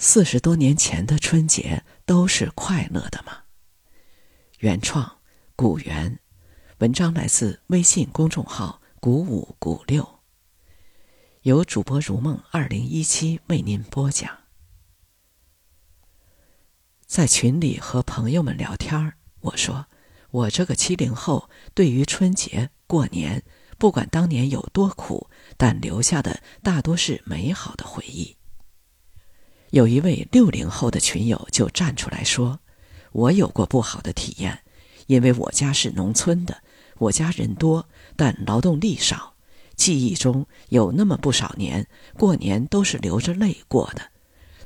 四十多年前的春节都是快乐的吗？原创古元，文章来自微信公众号“古五古六”，由主播如梦二零一七为您播讲。在群里和朋友们聊天我说：“我这个七零后，对于春节过年，不管当年有多苦，但留下的大多是美好的回忆。”有一位六零后的群友就站出来说：“我有过不好的体验，因为我家是农村的，我家人多，但劳动力少。记忆中有那么不少年过年都是流着泪过的，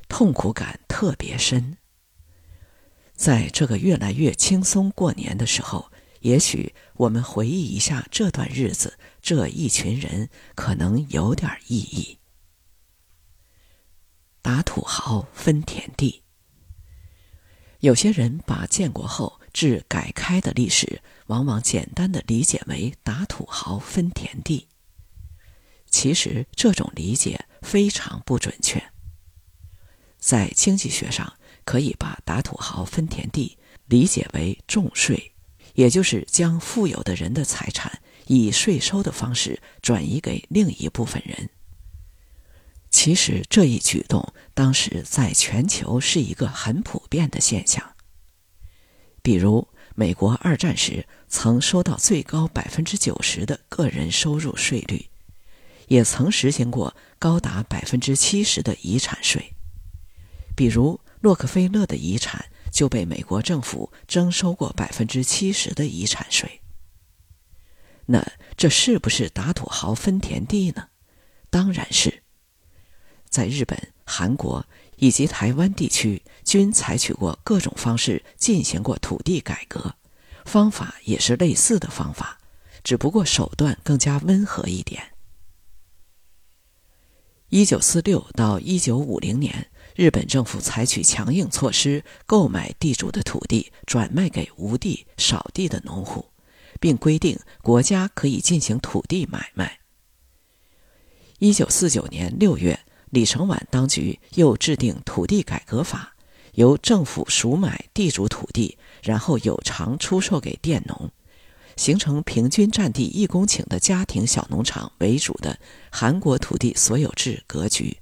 痛苦感特别深。在这个越来越轻松过年的时候，也许我们回忆一下这段日子，这一群人可能有点意义。”打土豪分田地。有些人把建国后至改开的历史，往往简单的理解为打土豪分田地。其实这种理解非常不准确。在经济学上，可以把打土豪分田地理解为重税，也就是将富有的人的财产以税收的方式转移给另一部分人。其实这一举动当时在全球是一个很普遍的现象。比如，美国二战时曾收到最高百分之九十的个人收入税率，也曾实行过高达百分之七十的遗产税。比如，洛克菲勒的遗产就被美国政府征收过百分之七十的遗产税。那这是不是打土豪分田地呢？当然是。在日本、韩国以及台湾地区，均采取过各种方式进行过土地改革，方法也是类似的方法，只不过手段更加温和一点。一九四六到一九五零年，日本政府采取强硬措施，购买地主的土地，转卖给无地、少地的农户，并规定国家可以进行土地买卖。一九四九年六月。李承晚当局又制定土地改革法，由政府赎买地主土地，然后有偿出售给佃农，形成平均占地一公顷的家庭小农场为主的韩国土地所有制格局。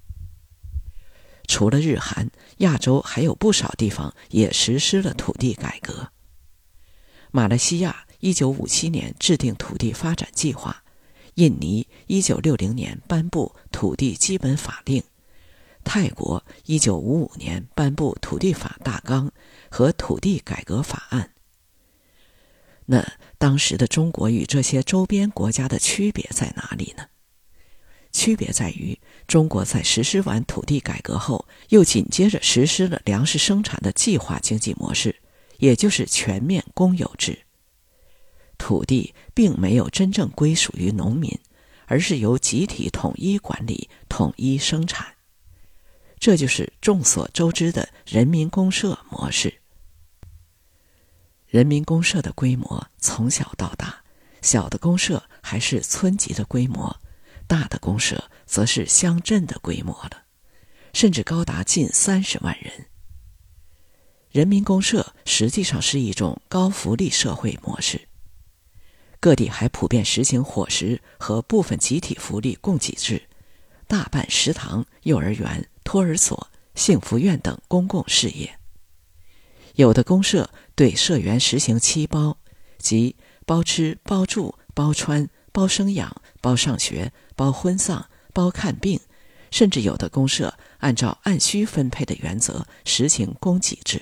除了日韩，亚洲还有不少地方也实施了土地改革。马来西亚一九五七年制定土地发展计划。印尼一九六零年颁布土地基本法令，泰国一九五五年颁布土地法大纲和土地改革法案。那当时的中国与这些周边国家的区别在哪里呢？区别在于，中国在实施完土地改革后，又紧接着实施了粮食生产的计划经济模式，也就是全面公有制。土地并没有真正归属于农民，而是由集体统一管理、统一生产。这就是众所周知的人民公社模式。人民公社的规模从小到大，小的公社还是村级的规模，大的公社则是乡镇的规模了，甚至高达近三十万人。人民公社实际上是一种高福利社会模式。各地还普遍实行伙食和部分集体福利供给制，大办食堂、幼儿园、托儿所、幸福院等公共事业。有的公社对社员实行七包，即包吃、包住、包穿、包生养、包上学、包婚丧、包看病，甚至有的公社按照按需分配的原则实行供给制。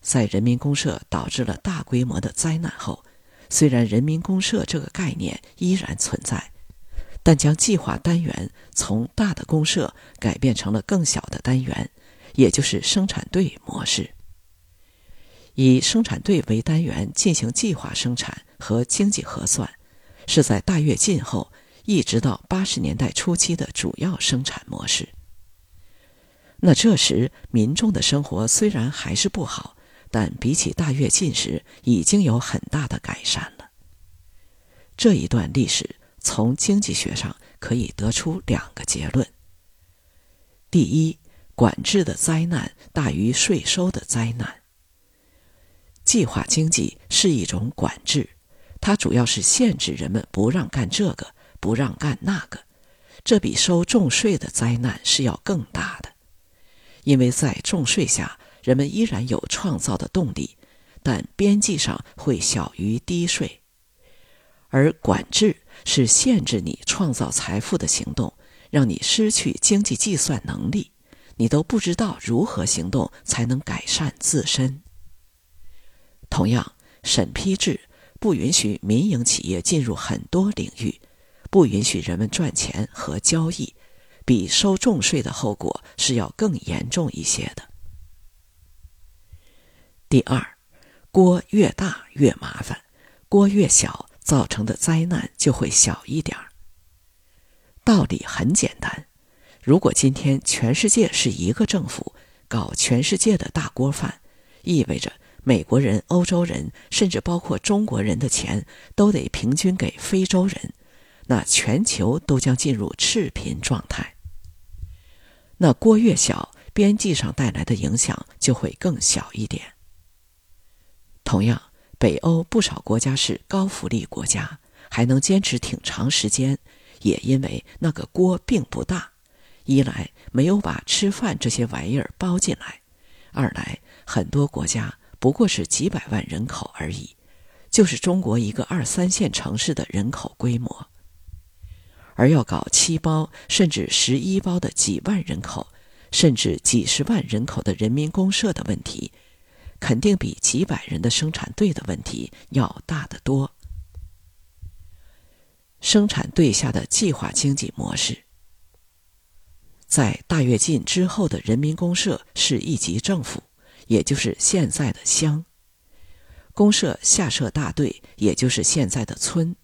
在人民公社导致了大规模的灾难后。虽然人民公社这个概念依然存在，但将计划单元从大的公社改变成了更小的单元，也就是生产队模式。以生产队为单元进行计划生产和经济核算，是在大跃进后一直到八十年代初期的主要生产模式。那这时民众的生活虽然还是不好。但比起大跃进时，已经有很大的改善了。这一段历史从经济学上可以得出两个结论：第一，管制的灾难大于税收的灾难。计划经济是一种管制，它主要是限制人们不让干这个，不让干那个。这比收重税的灾难是要更大的，因为在重税下，人们依然有创造的动力，但边际上会小于低税。而管制是限制你创造财富的行动，让你失去经济计算能力，你都不知道如何行动才能改善自身。同样，审批制不允许民营企业进入很多领域，不允许人们赚钱和交易，比收重税的后果是要更严重一些的。第二，锅越大越麻烦，锅越小。造成的灾难就会小一点儿。道理很简单，如果今天全世界是一个政府搞全世界的大锅饭，意味着美国人、欧洲人，甚至包括中国人的钱都得平均给非洲人，那全球都将进入赤贫状态。那锅越小，边际上带来的影响就会更小一点。同样。北欧不少国家是高福利国家，还能坚持挺长时间，也因为那个锅并不大。一来没有把吃饭这些玩意儿包进来，二来很多国家不过是几百万人口而已，就是中国一个二三线城市的人口规模。而要搞七包甚至十一包的几万人口，甚至几十万人口的人民公社的问题。肯定比几百人的生产队的问题要大得多。生产队下的计划经济模式，在大跃进之后的人民公社是一级政府，也就是现在的乡。公社下设大队，也就是现在的村。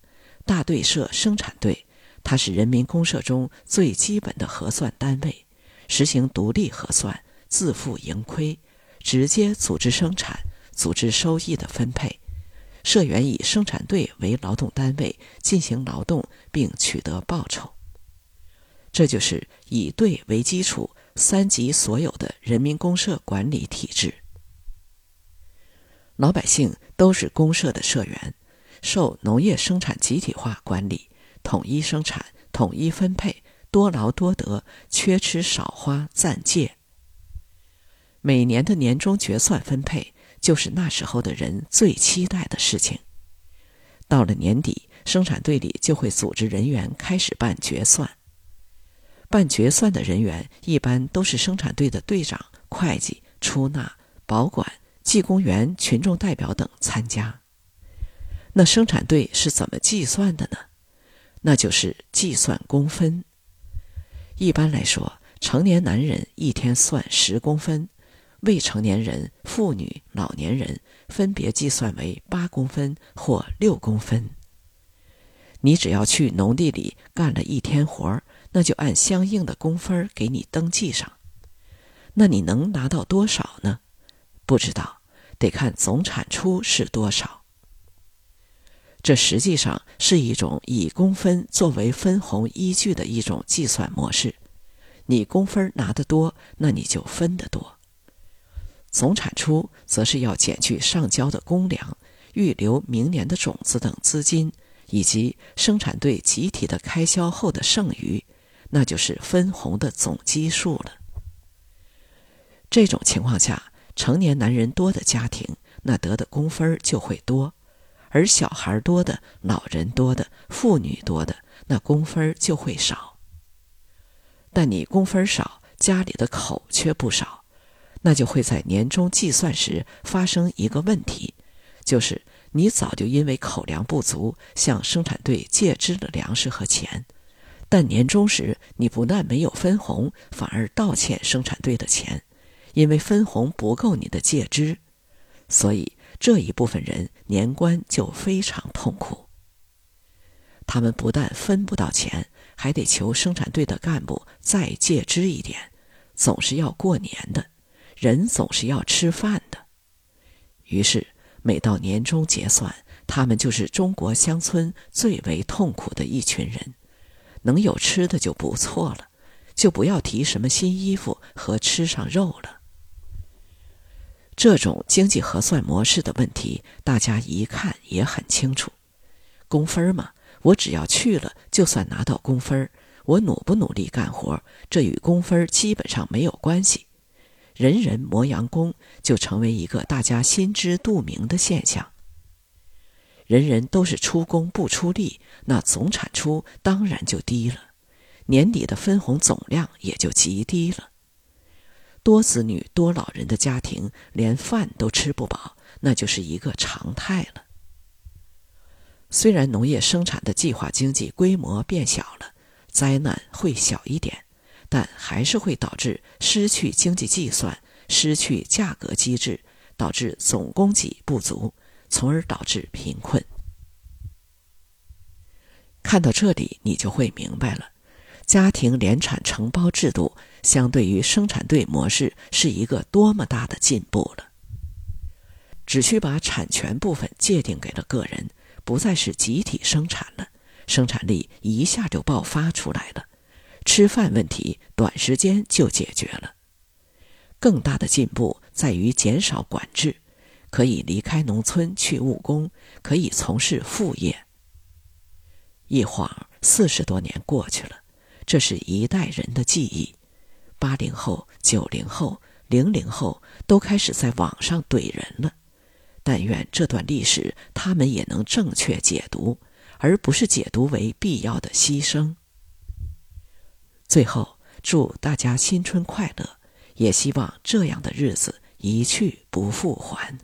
大队设生产队，它是人民公社中最基本的核算单位，实行独立核算，自负盈亏。直接组织生产、组织收益的分配，社员以生产队为劳动单位进行劳动并取得报酬。这就是以队为基础、三级所有的人民公社管理体制。老百姓都是公社的社员，受农业生产集体化管理，统一生产、统一分配，多劳多得，缺吃少花，暂借。每年的年终决算分配，就是那时候的人最期待的事情。到了年底，生产队里就会组织人员开始办决算。办决算的人员一般都是生产队的队长、会计、出纳、保管、技工员、群众代表等参加。那生产队是怎么计算的呢？那就是计算工分。一般来说，成年男人一天算十公分。未成年人、妇女、老年人分别计算为八公分或六公分。你只要去农地里干了一天活儿那就按相应的工分给你登记上。那你能拿到多少呢？不知道，得看总产出是多少。这实际上是一种以工分作为分红依据的一种计算模式。你工分拿得多，那你就分得多。总产出则是要减去上交的公粮、预留明年的种子等资金，以及生产队集体的开销后的剩余，那就是分红的总基数了。这种情况下，成年男人多的家庭，那得的工分就会多；而小孩多的、老人多的、妇女多的，那工分就会少。但你工分少，家里的口却不少。那就会在年终计算时发生一个问题，就是你早就因为口粮不足向生产队借支了粮食和钱，但年终时你不但没有分红，反而倒欠生产队的钱，因为分红不够你的借支，所以这一部分人年关就非常痛苦。他们不但分不到钱，还得求生产队的干部再借支一点，总是要过年的。人总是要吃饭的，于是每到年终结算，他们就是中国乡村最为痛苦的一群人。能有吃的就不错了，就不要提什么新衣服和吃上肉了。这种经济核算模式的问题，大家一看也很清楚。工分嘛，我只要去了，就算拿到工分我努不努力干活，这与工分基本上没有关系。人人磨洋工，就成为一个大家心知肚明的现象。人人都是出工不出力，那总产出当然就低了，年底的分红总量也就极低了。多子女多老人的家庭连饭都吃不饱，那就是一个常态了。虽然农业生产的计划经济规模变小了，灾难会小一点，但还是会导致失去经济计算，失去价格机制，导致总供给不足，从而导致贫困。看到这里，你就会明白了。家庭联产承包制度相对于生产队模式是一个多么大的进步了！只需把产权部分界定给了个人，不再是集体生产了，生产力一下就爆发出来了，吃饭问题短时间就解决了。更大的进步在于减少管制，可以离开农村去务工，可以从事副业。一晃四十多年过去了。这是一代人的记忆，八零后、九零后、零零后都开始在网上怼人了。但愿这段历史他们也能正确解读，而不是解读为必要的牺牲。最后，祝大家新春快乐，也希望这样的日子一去不复还。